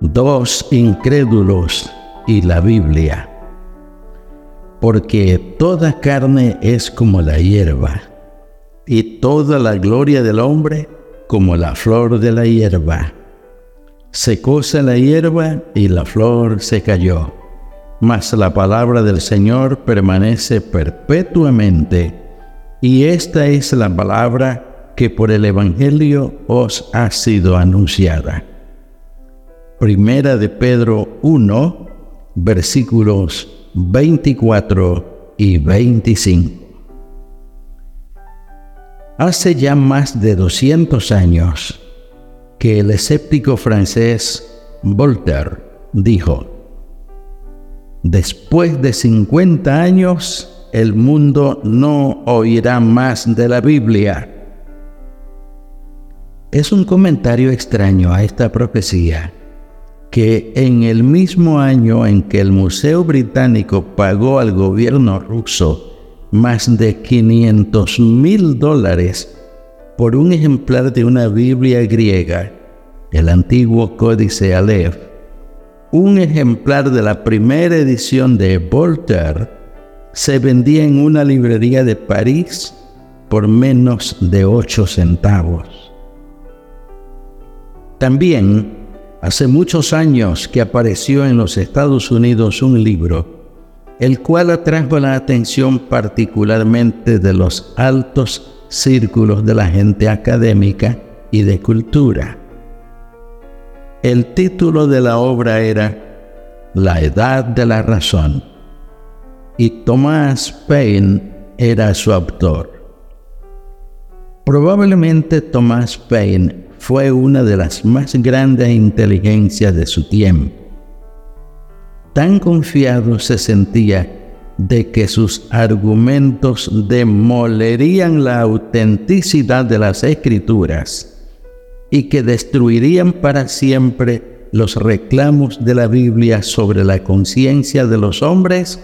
Dos incrédulos y la Biblia. Porque toda carne es como la hierba, y toda la gloria del hombre como la flor de la hierba Secóse la hierba y la flor se cayó, mas la palabra del Señor permanece perpetuamente. Y esta es la palabra que por el Evangelio os ha sido anunciada. Primera de Pedro 1, versículos 24 y 25. Hace ya más de 200 años, que el escéptico francés Voltaire dijo, Después de 50 años, el mundo no oirá más de la Biblia. Es un comentario extraño a esta profecía que en el mismo año en que el Museo Británico pagó al gobierno ruso más de 500 mil dólares por un ejemplar de una Biblia griega, el antiguo Códice Aleph, un ejemplar de la primera edición de Voltaire se vendía en una librería de París por menos de 8 centavos. También, hace muchos años que apareció en los Estados Unidos un libro, el cual atrajo la atención particularmente de los altos círculos de la gente académica y de cultura. El título de la obra era La Edad de la Razón y Thomas Paine era su autor. Probablemente Thomas Paine fue una de las más grandes inteligencias de su tiempo. Tan confiado se sentía de que sus argumentos demolerían la autenticidad de las escrituras y que destruirían para siempre los reclamos de la Biblia sobre la conciencia de los hombres,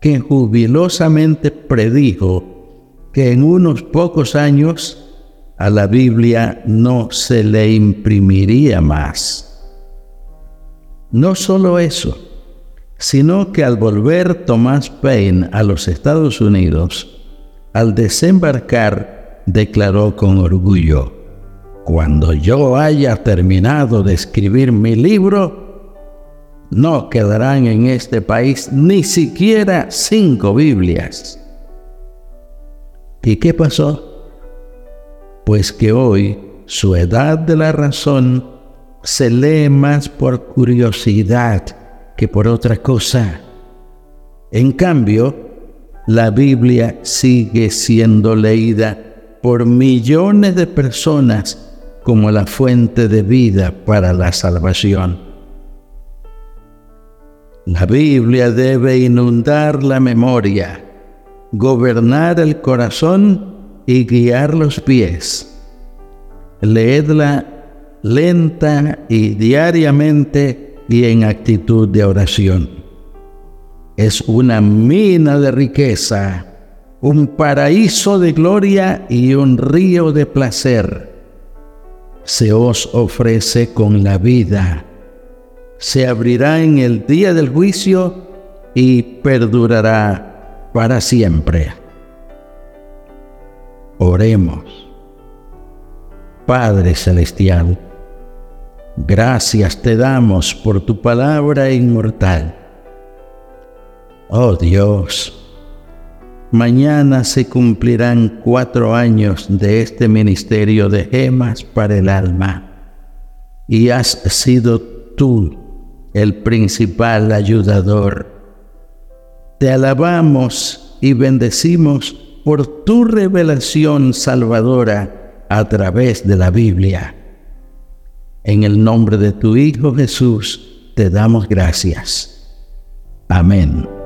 que jubilosamente predijo que en unos pocos años a la Biblia no se le imprimiría más. No solo eso, sino que al volver Thomas Paine a los Estados Unidos, al desembarcar, declaró con orgullo, cuando yo haya terminado de escribir mi libro, no quedarán en este país ni siquiera cinco Biblias. ¿Y qué pasó? Pues que hoy su edad de la razón se lee más por curiosidad que por otra cosa. En cambio, la Biblia sigue siendo leída por millones de personas como la fuente de vida para la salvación. La Biblia debe inundar la memoria, gobernar el corazón y guiar los pies. Leedla lenta y diariamente y en actitud de oración. Es una mina de riqueza, un paraíso de gloria y un río de placer. Se os ofrece con la vida. Se abrirá en el día del juicio y perdurará para siempre. Oremos. Padre Celestial, Gracias te damos por tu palabra inmortal. Oh Dios, mañana se cumplirán cuatro años de este ministerio de gemas para el alma y has sido tú el principal ayudador. Te alabamos y bendecimos por tu revelación salvadora a través de la Biblia En el nombre de tu Hijo Jesús te damos gracias. Amén.